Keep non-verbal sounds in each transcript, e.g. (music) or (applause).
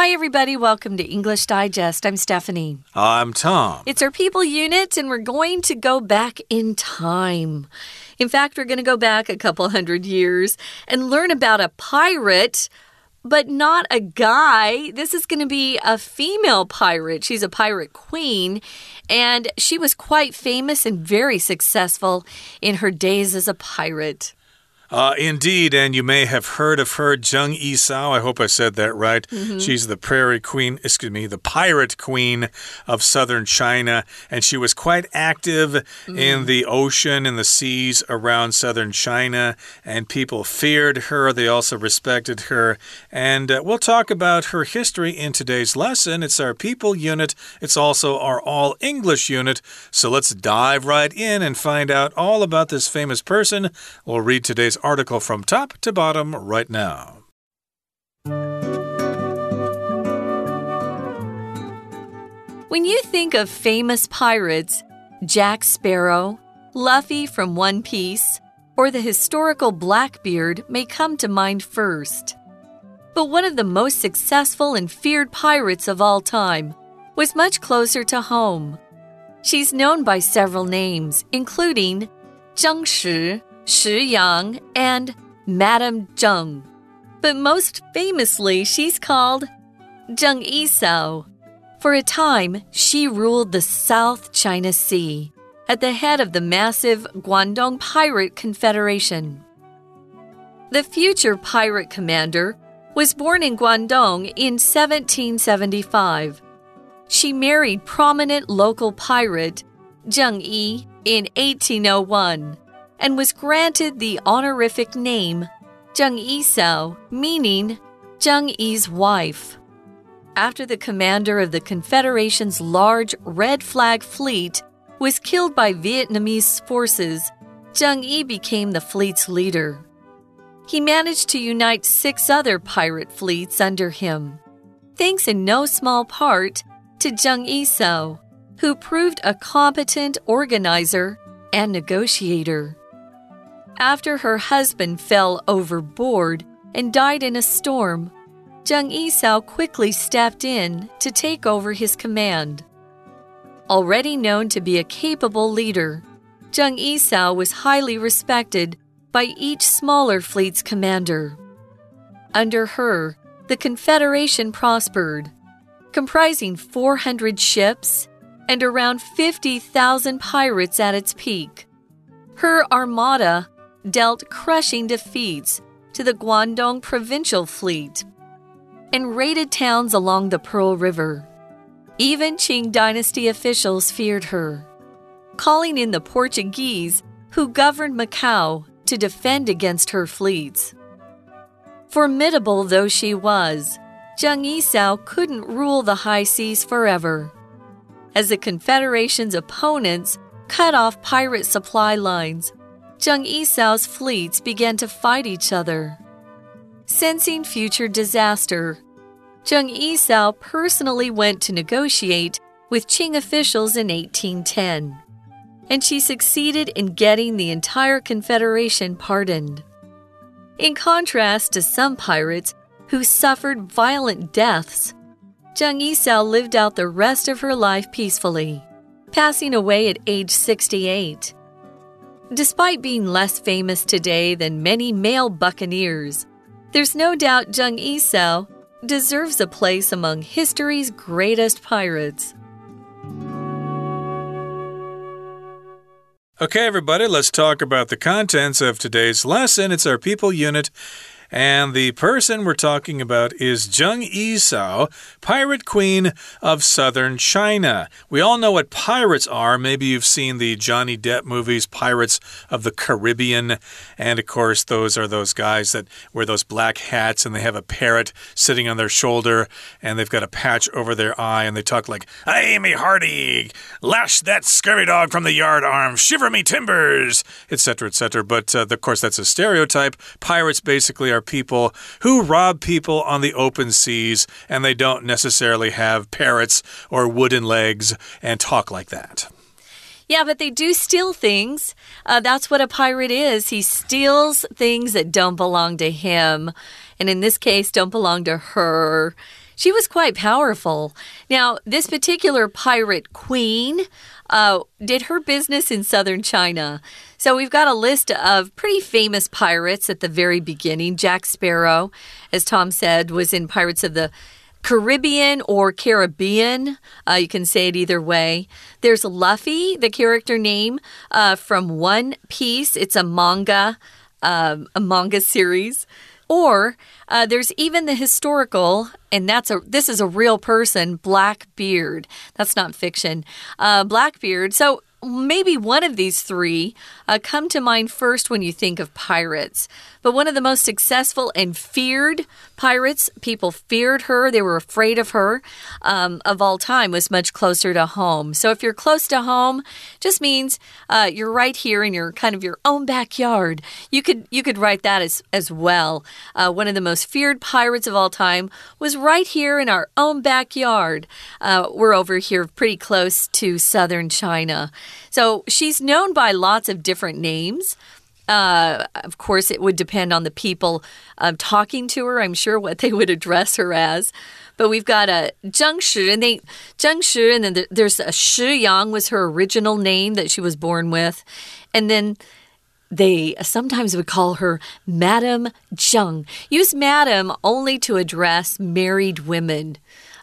Hi, everybody. Welcome to English Digest. I'm Stephanie. I'm Tom. It's our people unit, and we're going to go back in time. In fact, we're going to go back a couple hundred years and learn about a pirate but not a guy. This is going to be a female pirate. She's a pirate queen, and she was quite famous and very successful in her days as a pirate. Uh, indeed, and you may have heard of her, Zheng Yisao. I hope I said that right. Mm -hmm. She's the prairie queen, excuse me, the pirate queen of southern China, and she was quite active mm. in the ocean and the seas around southern China, and people feared her. They also respected her, and uh, we'll talk about her history in today's lesson. It's our people unit. It's also our all English unit. So let's dive right in and find out all about this famous person. We'll read today's article from top to bottom right now. When you think of famous pirates, Jack Sparrow, Luffy from One Piece, or the historical Blackbeard may come to mind first. But one of the most successful and feared pirates of all time was much closer to home. She's known by several names, including Zheng Shi, Shi Yang, and Madame Zheng. But most famously, she's called Zheng Yisao. For a time, she ruled the South China Sea at the head of the massive Guangdong Pirate Confederation. The future pirate commander was born in Guangdong in 1775. She married prominent local pirate Zheng Yi in 1801 and was granted the honorific name Zheng Yisao, meaning Zheng Yi's wife. After the commander of the Confederation's large red flag fleet was killed by Vietnamese forces, Zheng Yi became the fleet's leader. He managed to unite six other pirate fleets under him, thanks in no small part to Zheng Yisao, who proved a competent organizer and negotiator. After her husband fell overboard and died in a storm, Zheng Yisao quickly stepped in to take over his command. Already known to be a capable leader, Zheng Yisao was highly respected by each smaller fleet's commander. Under her, the Confederation prospered, comprising 400 ships and around 50,000 pirates at its peak. Her armada dealt crushing defeats to the Guangdong provincial fleet and raided towns along the Pearl River. Even Qing dynasty officials feared her, calling in the Portuguese who governed Macau to defend against her fleets. Formidable though she was, Zheng Yisao couldn't rule the high seas forever. As the Confederation's opponents cut off pirate supply lines Zheng Yisao's fleets began to fight each other. Sensing future disaster, Zheng Yisao personally went to negotiate with Qing officials in 1810, and she succeeded in getting the entire Confederation pardoned. In contrast to some pirates who suffered violent deaths, Zheng Yisao lived out the rest of her life peacefully, passing away at age 68. Despite being less famous today than many male buccaneers, there's no doubt Zheng Yisao deserves a place among history's greatest pirates. Okay, everybody, let's talk about the contents of today's lesson. It's our people unit. And the person we're talking about is Zheng Yisao, pirate queen of southern China. We all know what pirates are. Maybe you've seen the Johnny Depp movies, Pirates of the Caribbean. And of course, those are those guys that wear those black hats and they have a parrot sitting on their shoulder and they've got a patch over their eye and they talk like, Hey, me hearty, lash that scurvy dog from the yard arm, shiver me timbers, etc., etc. But uh, of course, that's a stereotype. Pirates basically are are people who rob people on the open seas and they don't necessarily have parrots or wooden legs and talk like that. Yeah, but they do steal things. Uh, that's what a pirate is. He steals things that don't belong to him. And in this case, don't belong to her. She was quite powerful. Now, this particular pirate queen uh, did her business in southern China. So we've got a list of pretty famous pirates at the very beginning. Jack Sparrow, as Tom said, was in Pirates of the Caribbean or Caribbean. Uh, you can say it either way. There's Luffy, the character name uh, from One Piece. It's a manga, um, a manga series. Or uh, there's even the historical, and that's a this is a real person, Blackbeard. That's not fiction. Uh, Blackbeard. So maybe one of these three uh, come to mind first when you think of pirates. But one of the most successful and feared pirates, people feared her, they were afraid of her, um, of all time, was much closer to home. So if you're close to home, just means uh, you're right here in your kind of your own backyard. You could you could write that as as well. Uh, one of the most feared pirates of all time was right here in our own backyard. Uh, we're over here pretty close to southern China. So she's known by lots of different names. Uh, of course, it would depend on the people um, talking to her. I'm sure what they would address her as. But we've got a Zheng Shi, and they Zheng Shi, and then there's a Shi Yang was her original name that she was born with, and then they sometimes would call her Madam Zheng. Use Madam only to address married women.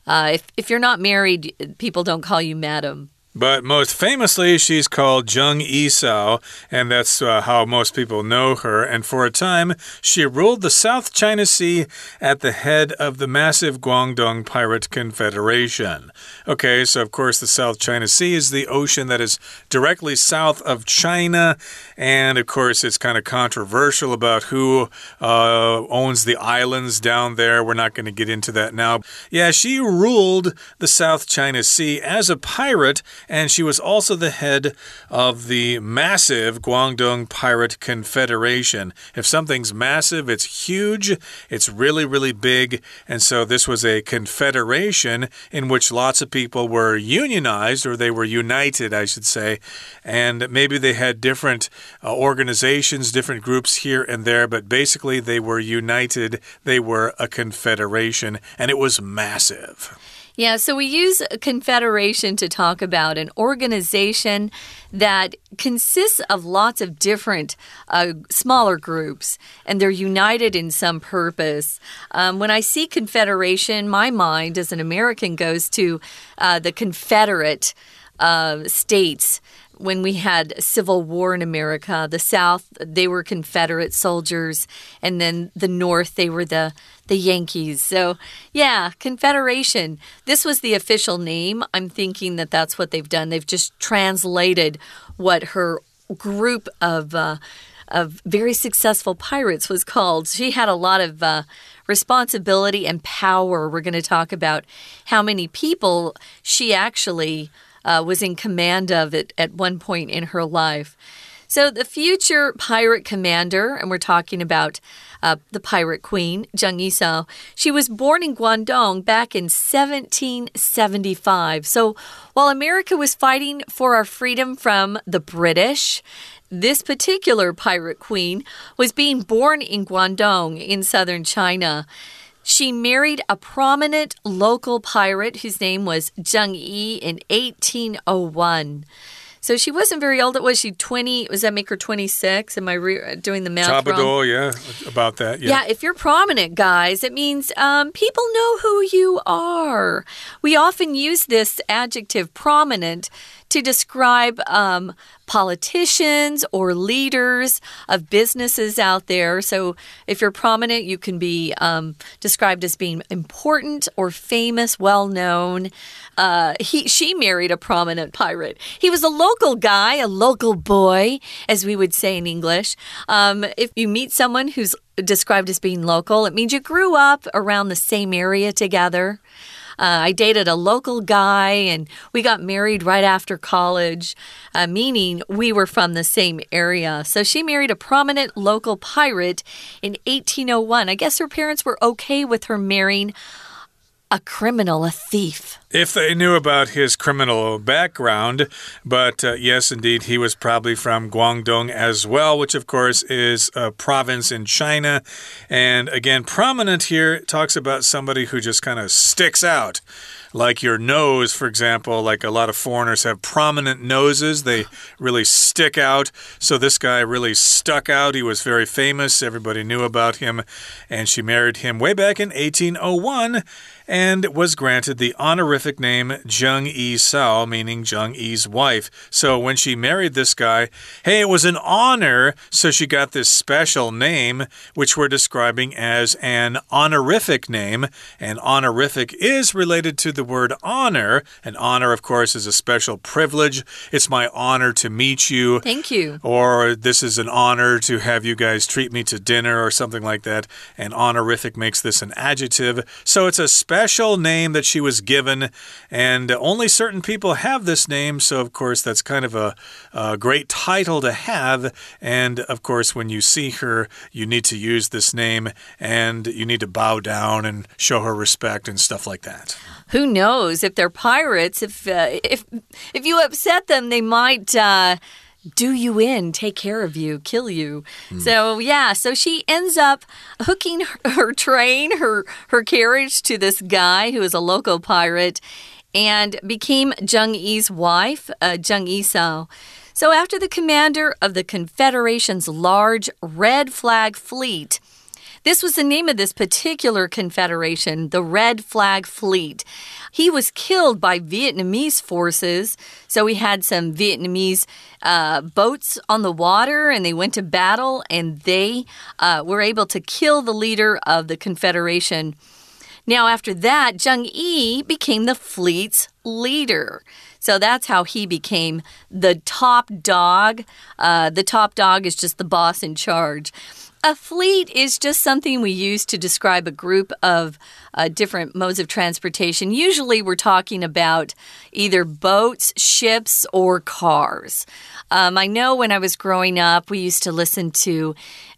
Uh, if if you're not married, people don't call you Madam. But most famously, she's called Zheng Yisao, and that's uh, how most people know her. And for a time, she ruled the South China Sea at the head of the massive Guangdong Pirate Confederation. Okay, so of course, the South China Sea is the ocean that is directly south of China. And of course, it's kind of controversial about who uh, owns the islands down there. We're not going to get into that now. Yeah, she ruled the South China Sea as a pirate and she was also the head of the massive Guangdong Pirate Confederation. If something's massive, it's huge, it's really, really big, and so this was a confederation in which lots of people were unionized, or they were united, I should say, and maybe they had different uh, organizations, different groups here and there, but basically they were united, they were a confederation, and it was massive. Yeah, so we use confederation to talk about an organization that consists of lots of different uh, smaller groups, and they're united in some purpose. Um, when I see confederation, my mind as an American goes to uh, the Confederate uh, states when we had civil war in America. The South, they were Confederate soldiers, and then the North, they were the the Yankees. So, yeah, Confederation. This was the official name. I'm thinking that that's what they've done. They've just translated what her group of uh, of very successful pirates was called. She had a lot of uh, responsibility and power. We're going to talk about how many people she actually uh, was in command of it at one point in her life. So, the future pirate commander, and we're talking about uh, the pirate queen, Zheng Yisao, she was born in Guangdong back in 1775. So, while America was fighting for our freedom from the British, this particular pirate queen was being born in Guangdong in southern China. She married a prominent local pirate whose name was Zheng Yi in 1801. So she wasn't very old. Was she 20? Was that make her 26? Am I doing the math Tabador, wrong? yeah, about that. Yeah. yeah, if you're prominent, guys, it means um, people know who you are. We often use this adjective prominent to describe um, politicians or leaders of businesses out there. So, if you're prominent, you can be um, described as being important or famous, well known. Uh, he, she married a prominent pirate. He was a local guy, a local boy, as we would say in English. Um, if you meet someone who's described as being local, it means you grew up around the same area together. Uh, I dated a local guy and we got married right after college, uh, meaning we were from the same area. So she married a prominent local pirate in 1801. I guess her parents were okay with her marrying a criminal, a thief. If they knew about his criminal background, but uh, yes, indeed, he was probably from Guangdong as well, which of course is a province in China. And again, prominent here talks about somebody who just kind of sticks out like your nose, for example, like a lot of foreigners have prominent noses, they really stick out. So this guy really stuck out. He was very famous, everybody knew about him, and she married him way back in 1801 and was granted the honorific name Zheng Yi Sao, meaning Zheng Yi's wife. So when she married this guy, hey, it was an honor, so she got this special name, which we're describing as an honorific name. And honorific is related to the word honor. And honor, of course, is a special privilege. It's my honor to meet you. Thank you. Or this is an honor to have you guys treat me to dinner or something like that. And honorific makes this an adjective. So it's a special name that she was given, and only certain people have this name. So, of course, that's kind of a, a great title to have. And, of course, when you see her, you need to use this name and you need to bow down and show her respect and stuff like that. Who knows if they're pirates? If uh, if if you upset them, they might. Uh, do you in, take care of you, kill you. Mm. So yeah, so she ends up hooking her, her train, her her carriage to this guy who is a local pirate and became Zheng Yi's wife, uh, Zheng Yisao. So after the commander of the Confederation's large red flag fleet this was the name of this particular confederation, the Red Flag Fleet. He was killed by Vietnamese forces. So we had some Vietnamese uh, boats on the water and they went to battle and they uh, were able to kill the leader of the confederation. Now, after that, Zheng Yi became the fleet's leader. So that's how he became the top dog. Uh, the top dog is just the boss in charge. A fleet is just something we use to describe a group of uh, different modes of transportation. Usually, we're talking about either boats, ships, or cars. Um, I know when I was growing up, we used to listen to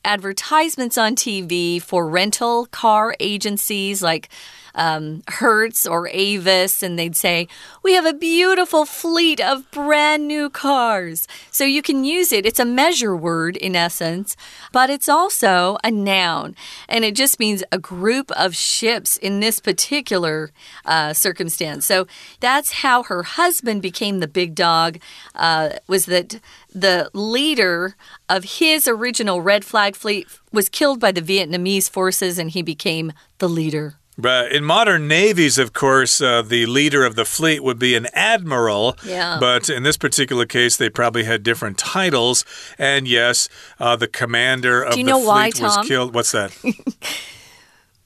advertisements on TV for rental car agencies like um, Hertz or Avis, and they'd say, We have a beautiful fleet of brand new cars. So you can use it. It's a measure word in essence, but it's also a noun, and it just means a group of ships in this particular uh, circumstance. So that's how her husband became the big dog, uh, was that the leader of his original red flag fleet was killed by the Vietnamese forces and he became the leader. But in modern navies, of course, uh, the leader of the fleet would be an admiral. Yeah. But in this particular case, they probably had different titles. And yes, uh, the commander of the fleet why, was killed. What's that? (laughs)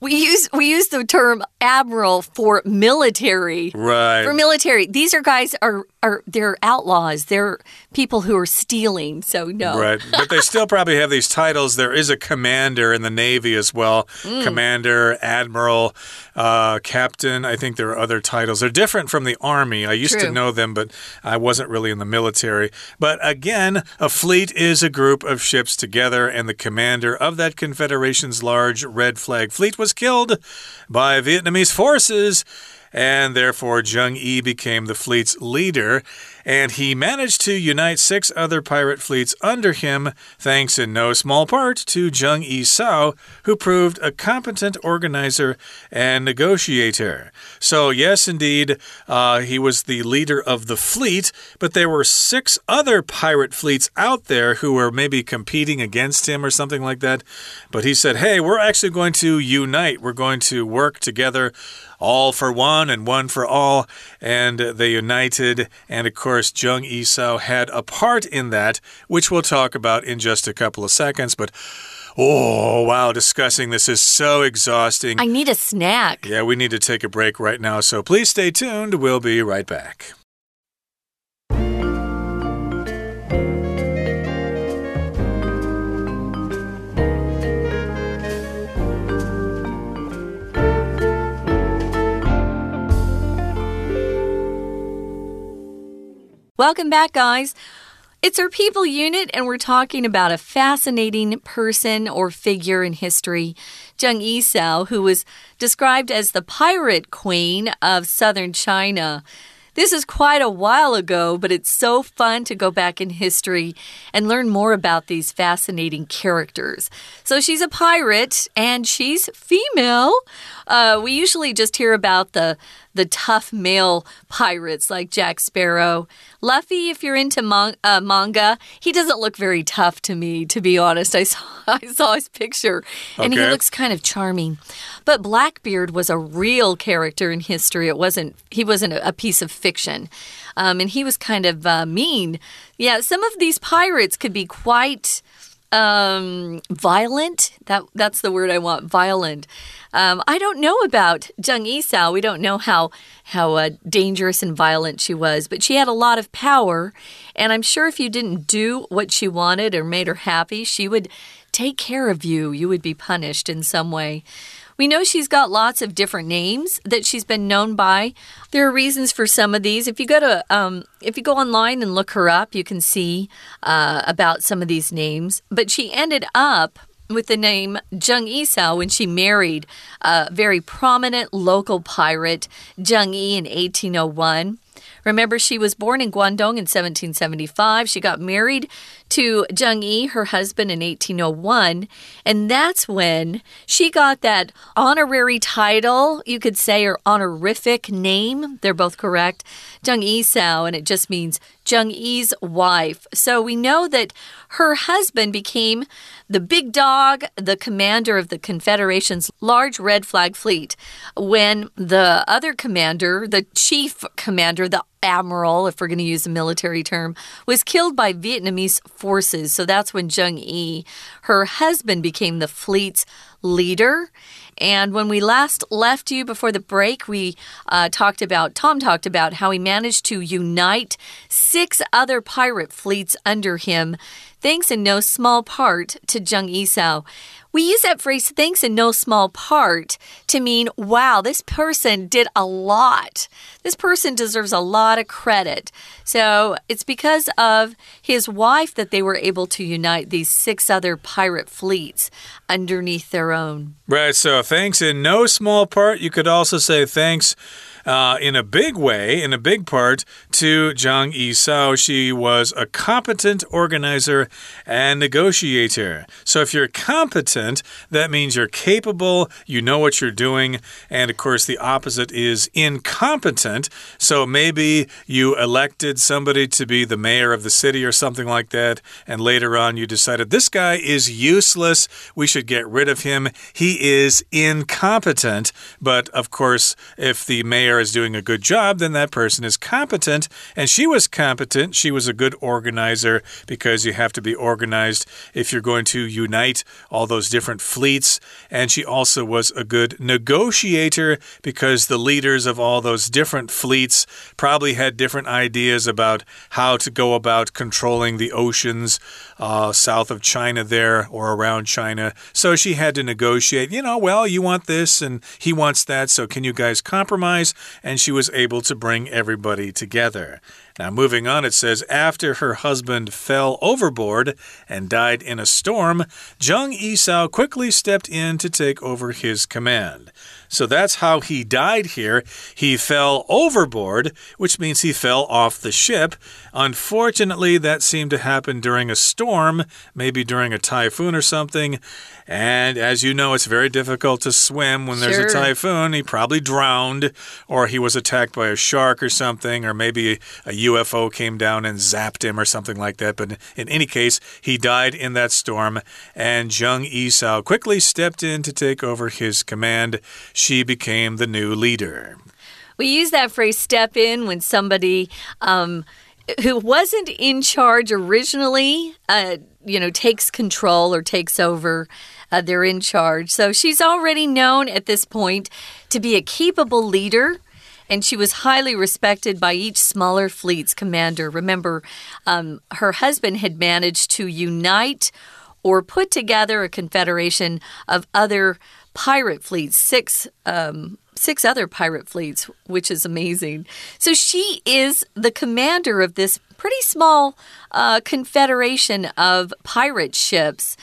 We use we use the term admiral for military. Right. For military. These are guys are are they're outlaws. They're people who are stealing. So no. Right. But they still (laughs) probably have these titles. There is a commander in the Navy as well. Mm. Commander, admiral, uh, captain. I think there are other titles. They're different from the army. I used True. to know them, but I wasn't really in the military. But again, a fleet is a group of ships together, and the commander of that confederation's large red flag fleet was was killed by Vietnamese forces and therefore Zheng Yi became the fleet's leader and he managed to unite six other pirate fleets under him, thanks in no small part to Zheng Yisao, who proved a competent organizer and negotiator. So, yes, indeed, uh, he was the leader of the fleet, but there were six other pirate fleets out there who were maybe competing against him or something like that. But he said, hey, we're actually going to unite, we're going to work together all for one and one for all. And they united. And of course, Zheng Yisao had a part in that, which we'll talk about in just a couple of seconds. But Oh, wow, discussing this is so exhausting. I need a snack. Yeah, we need to take a break right now, so please stay tuned. We'll be right back. Welcome back, guys. It's our people unit, and we're talking about a fascinating person or figure in history, Zheng Yisao, who was described as the pirate queen of southern China. This is quite a while ago, but it's so fun to go back in history and learn more about these fascinating characters. So she's a pirate and she's female. Uh, we usually just hear about the the tough male pirates like Jack Sparrow. Luffy, if you're into man uh, manga, he doesn't look very tough to me, to be honest. I saw, (laughs) I saw his picture and okay. he looks kind of charming. But Blackbeard was a real character in history. It wasn't, he wasn't a, a piece of fiction. Um, and he was kind of uh, mean. Yeah, some of these pirates could be quite um, violent. That that's the word I want. Violent. Um, I don't know about Zheng Yisao. We don't know how how uh, dangerous and violent she was, but she had a lot of power, and I'm sure if you didn't do what she wanted or made her happy, she would take care of you. You would be punished in some way. We know she's got lots of different names that she's been known by. There are reasons for some of these. If you go to um, if you go online and look her up, you can see uh, about some of these names. But she ended up with the name Zheng Yisao when she married a very prominent local pirate, Zheng Yi, in 1801. Remember, she was born in Guangdong in 1775. She got married to Zheng Yi, her husband, in 1801. And that's when she got that honorary title, you could say, or honorific name. They're both correct. Zheng Yisao, and it just means Zheng Yi's wife. So we know that her husband became the big dog, the commander of the Confederation's large red flag fleet. When the other commander, the chief commander, the admiral, if we're going to use a military term, was killed by Vietnamese forces. So that's when Zheng Yi, her husband, became the fleet's leader. And when we last left you before the break, we uh, talked about, Tom talked about how he managed to unite six other pirate fleets under him, thanks in no small part to Zheng Yisao. We use that phrase, thanks in no small part, to mean, wow, this person did a lot. This person deserves a lot of credit. So it's because of his wife that they were able to unite these six other pirate fleets underneath their own. Right. So thanks in no small part. You could also say thanks uh, in a big way, in a big part, to Zheng Yisao. She was a competent organizer and negotiator. So if you're competent, that means you're capable, you know what you're doing, and of course, the opposite is incompetent. So maybe you elected somebody to be the mayor of the city or something like that, and later on you decided this guy is useless, we should get rid of him. He is incompetent. But of course, if the mayor mayor is doing a good job, then that person is competent. And she was competent. She was a good organizer because you have to be organized if you're going to unite all those different fleets. And she also was a good negotiator because the leaders of all those different fleets probably had different ideas about how to go about controlling the oceans uh, south of China there or around China. So she had to negotiate, you know, well, you want this and he wants that. So can you guys compromise? And she was able to bring everybody together. Now, moving on, it says after her husband fell overboard and died in a storm, Zheng Yisao quickly stepped in to take over his command. So that's how he died here. He fell overboard, which means he fell off the ship. Unfortunately, that seemed to happen during a storm, maybe during a typhoon or something. And as you know, it's very difficult to swim when there's sure. a typhoon. He probably drowned, or he was attacked by a shark or something, or maybe a UFO came down and zapped him or something like that. But in any case, he died in that storm, and Zheng Yisao quickly stepped in to take over his command. She became the new leader. We use that phrase step in when somebody. Um, who wasn't in charge originally, uh, you know, takes control or takes over. Uh, they're in charge. So she's already known at this point to be a capable leader and she was highly respected by each smaller fleet's commander. Remember, um, her husband had managed to unite or put together a confederation of other pirate fleets, six um, six other pirate fleets, which is amazing. So she is the commander of this pretty small uh, confederation of pirate ships.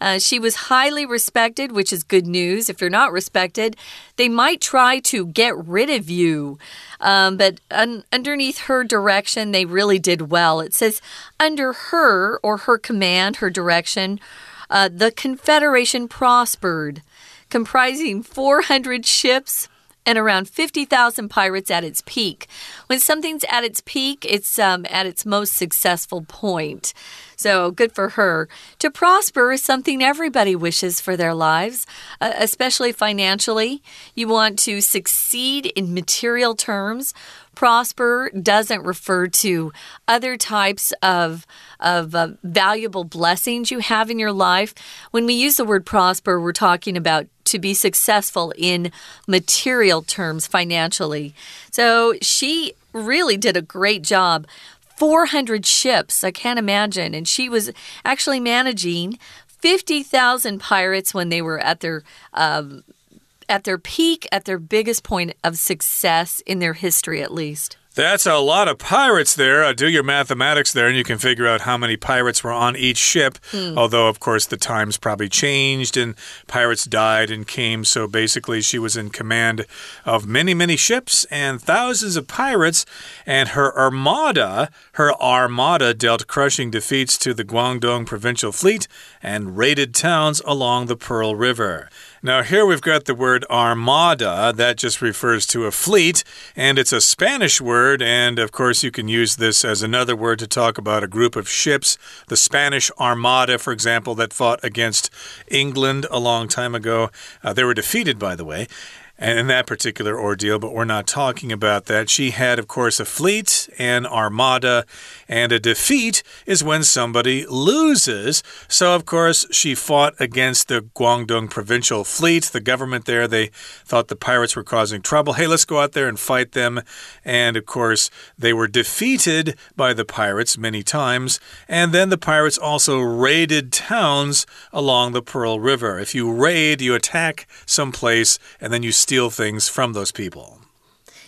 Uh, she was highly respected, which is good news. If you're not respected, they might try to get rid of you. Um, but un underneath her direction, they really did well. It says, under her or her command, her direction, uh, the Confederation prospered, comprising 400 ships, and around 50,000 pirates at its peak. When something's at its peak, it's um, at its most successful point. So good for her. To prosper is something everybody wishes for their lives, uh, especially financially. You want to succeed in material terms. Prosper doesn't refer to other types of, of uh, valuable blessings you have in your life. When we use the word prosper, we're talking about to be successful in material terms financially. So she really did a great job 400 ships. I can't imagine. And she was actually managing 50,000 pirates when they were at their. Um, at their peak, at their biggest point of success in their history, at least. That's a lot of pirates there. Uh, do your mathematics there, and you can figure out how many pirates were on each ship. Mm. Although, of course, the times probably changed and pirates died and came. So basically, she was in command of many, many ships and thousands of pirates. And her armada, her armada, dealt crushing defeats to the Guangdong provincial fleet and raided towns along the Pearl River. Now, here we've got the word armada. That just refers to a fleet, and it's a Spanish word. And of course, you can use this as another word to talk about a group of ships. The Spanish Armada, for example, that fought against England a long time ago. Uh, they were defeated, by the way in that particular ordeal, but we're not talking about that. She had, of course, a fleet, an armada, and a defeat is when somebody loses. So, of course, she fought against the Guangdong provincial fleet. The government there, they thought the pirates were causing trouble. Hey, let's go out there and fight them. And, of course, they were defeated by the pirates many times. And then the pirates also raided towns along the Pearl River. If you raid, you attack some place, and then you steal things from those people.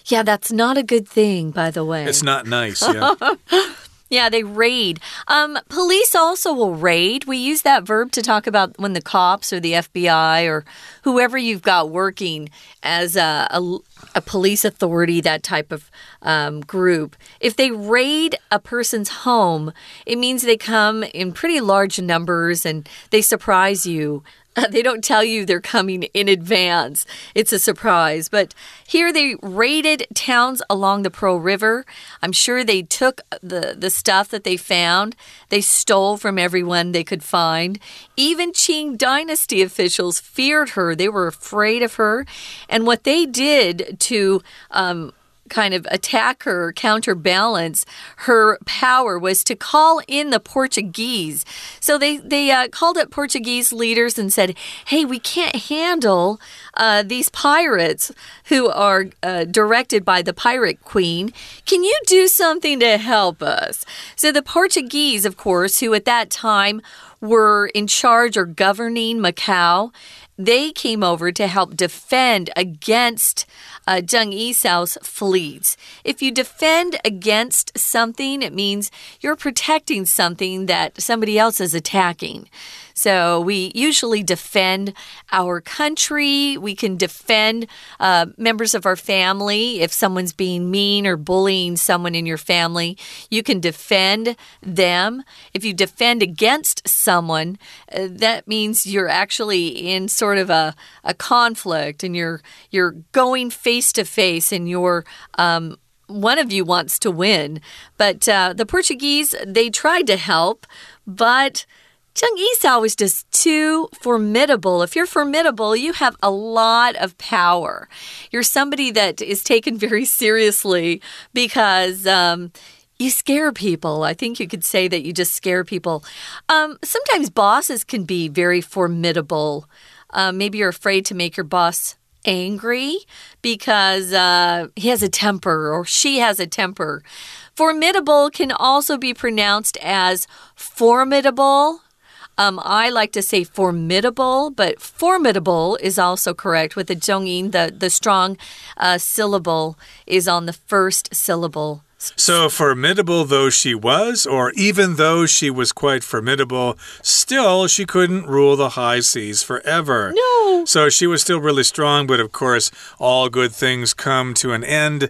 Yeah, that's not a good thing, by the way. It's not nice, yeah. (laughs) Yeah, they raid. Um, police also will raid. We use that verb to talk about when the cops or the FBI or whoever you've got working as a, a, a police authority, that type of um, group. If they raid a person's home, it means they come in pretty large numbers and they surprise you (laughs) they don't tell you they're coming in advance. It's a surprise. But here they raided towns along the Pearl River. I'm sure they took the, the stuff that they found. They stole from everyone they could find. Even Qing dynasty officials feared her. They were afraid of her. And what they did to um, kind of attack her, counterbalance her power was to call in the Portuguese. So they they uh, called up Portuguese leaders and said, "Hey, we can't handle uh, these pirates who are uh, directed by the pirate queen. Can you do something to help us?" So the Portuguese, of course, who at that time were in charge or governing Macau they came over to help defend against uh, Zheng fleets. If you defend against something, it means you're protecting something that somebody else is attacking. So we usually defend our country. We can defend uh, members of our family. If someone's being mean or bullying someone in your family, you can defend them. If you defend against someone, uh, that means you're actually in sort of a, a conflict and you're you're going face to face and you're um, one of you wants to win. But uh, the Portuguese, they tried to help, but Zheng Yisao was just too formidable. If you're formidable, you have a lot of power. You're somebody that is taken very (laughs) seriously because um, you scare people. I think you could say that you just scare people. Um, sometimes bosses can be very formidable. Uh, maybe you're afraid to make your boss angry because uh, he has a temper or she has a temper. Formidable can also be pronounced as formidable Um, I like to say formidable, but formidable is also correct with the zhongyin. The the strong uh, syllable is on the first syllable. So, formidable though she was, or even though she was quite formidable, still she couldn't rule the high seas forever. No. So, she was still really strong, but of course, all good things come to an end.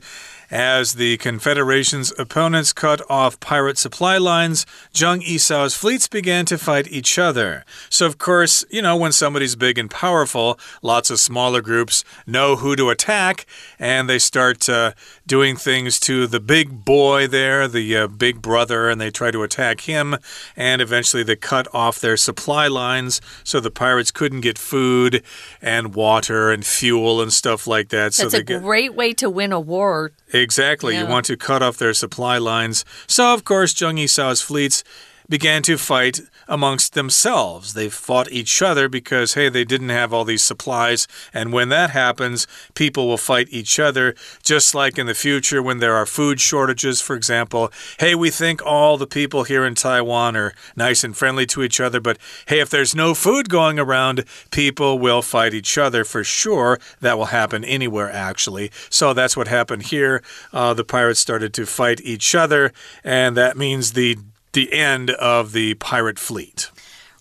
As the Confederation's opponents cut off pirate supply lines, Zheng Yisao's fleets began to fight each other. So, of course, you know, when somebody's big and powerful, lots of smaller groups know who to attack, and they start uh, doing things to the big boy there, the uh, big brother, and they try to attack him. And eventually they cut off their supply lines so the pirates couldn't get food and water and fuel and stuff like that. That's so a great way to win a war. Exactly. Yeah. You want to cut off their supply lines. So, of course, Zheng Yisao's fleets began to fight amongst themselves. They fought each other because, hey, they didn't have all these supplies. And when that happens, people will fight each other, just like in the future when there are food shortages, for example. Hey, we think all the people here in Taiwan are nice and friendly to each other, but hey, if there's no food going around, people will fight each other for sure. That will happen anywhere, actually. So that's what happened here. Uh, the pirates started to fight each other, and that means the the end of the pirate fleet.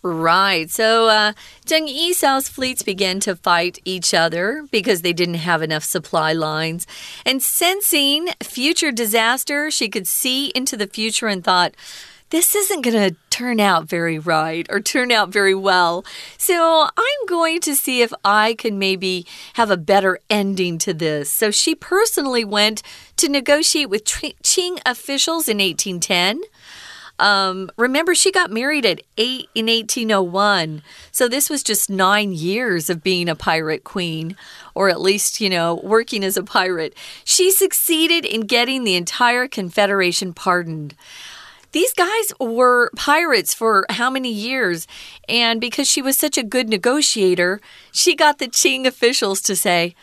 Right. So uh, Zheng Yisao's fleets began to fight each other because they didn't have enough supply lines. And sensing future disaster, she could see into the future and thought, this isn't going to turn out very right or turn out very well. So I'm going to see if I can maybe have a better ending to this. So she personally went to negotiate with Qing officials in 1810. Um, remember, she got married at eight in 1801. So this was just nine years of being a pirate queen, or at least, you know, working as a pirate. She succeeded in getting the entire Confederation pardoned. These guys were pirates for how many years? And because she was such a good negotiator, she got the Qing officials to say,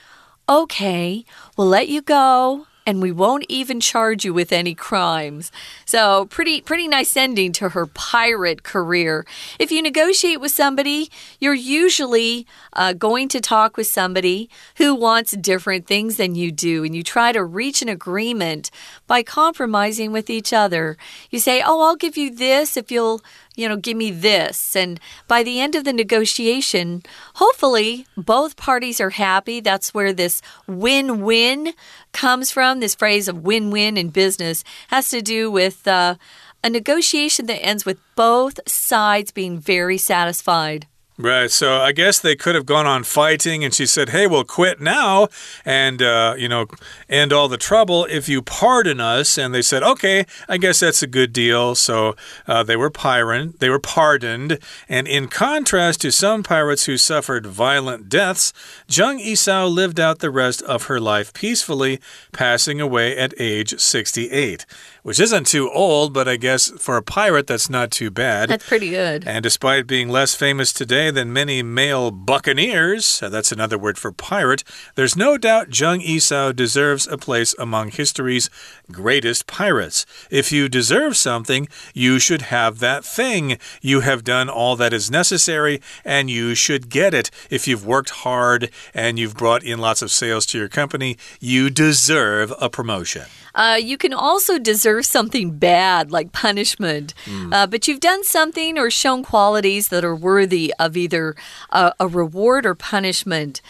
okay, we'll let you go and we won't even charge you with any crimes. So, pretty pretty nice ending to her pirate career. If you negotiate with somebody, you're usually uh, going to talk with somebody who wants different things than you do, and you try to reach an agreement by compromising with each other. You say, "Oh, I'll give you this if you'll you know, give me this. And by the end of the negotiation, hopefully both parties are happy. That's where this win win comes from. This phrase of win win in business has to do with uh, a negotiation that ends with both sides being very satisfied. Right. So I guess they could have gone on fighting, and she said, Hey, we'll quit now and, uh, you know, end all the trouble if you pardon us. And they said, Okay, I guess that's a good deal. So uh, they were pirate, they were pardoned. And in contrast to some pirates who suffered violent deaths, Zheng Yisao lived out the rest of her life peacefully, passing away at age 68 which isn't too old, but I guess for a pirate, that's not too bad. That's pretty good. And despite being less famous today than many male buccaneers, uh, that's another word for pirate, there's no doubt Zheng Yisao deserves a place among history's greatest pirates. If you deserve something, you should have that thing. You have done all that is necessary, and you should get it. If you've worked hard and you've brought in lots of sales to your company, you deserve a promotion. Uh, you can also deserve something bad, like punishment. Mm. Uh, but you've done something or shown qualities that are worthy of either a, a reward or punishment.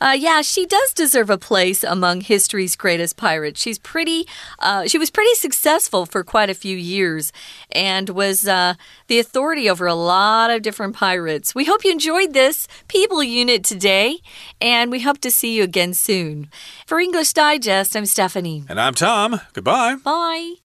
Uh, yeah, she does deserve a place among history's greatest pirates. She's pretty, uh, she was pretty successful for quite a few years and was uh, the authority over a lot of different pirates. We hope you enjoyed this People Unit today, and we hope to see you again soon. For English Digest, I'm Stephanie. And I'm Tom. Goodbye. Bye.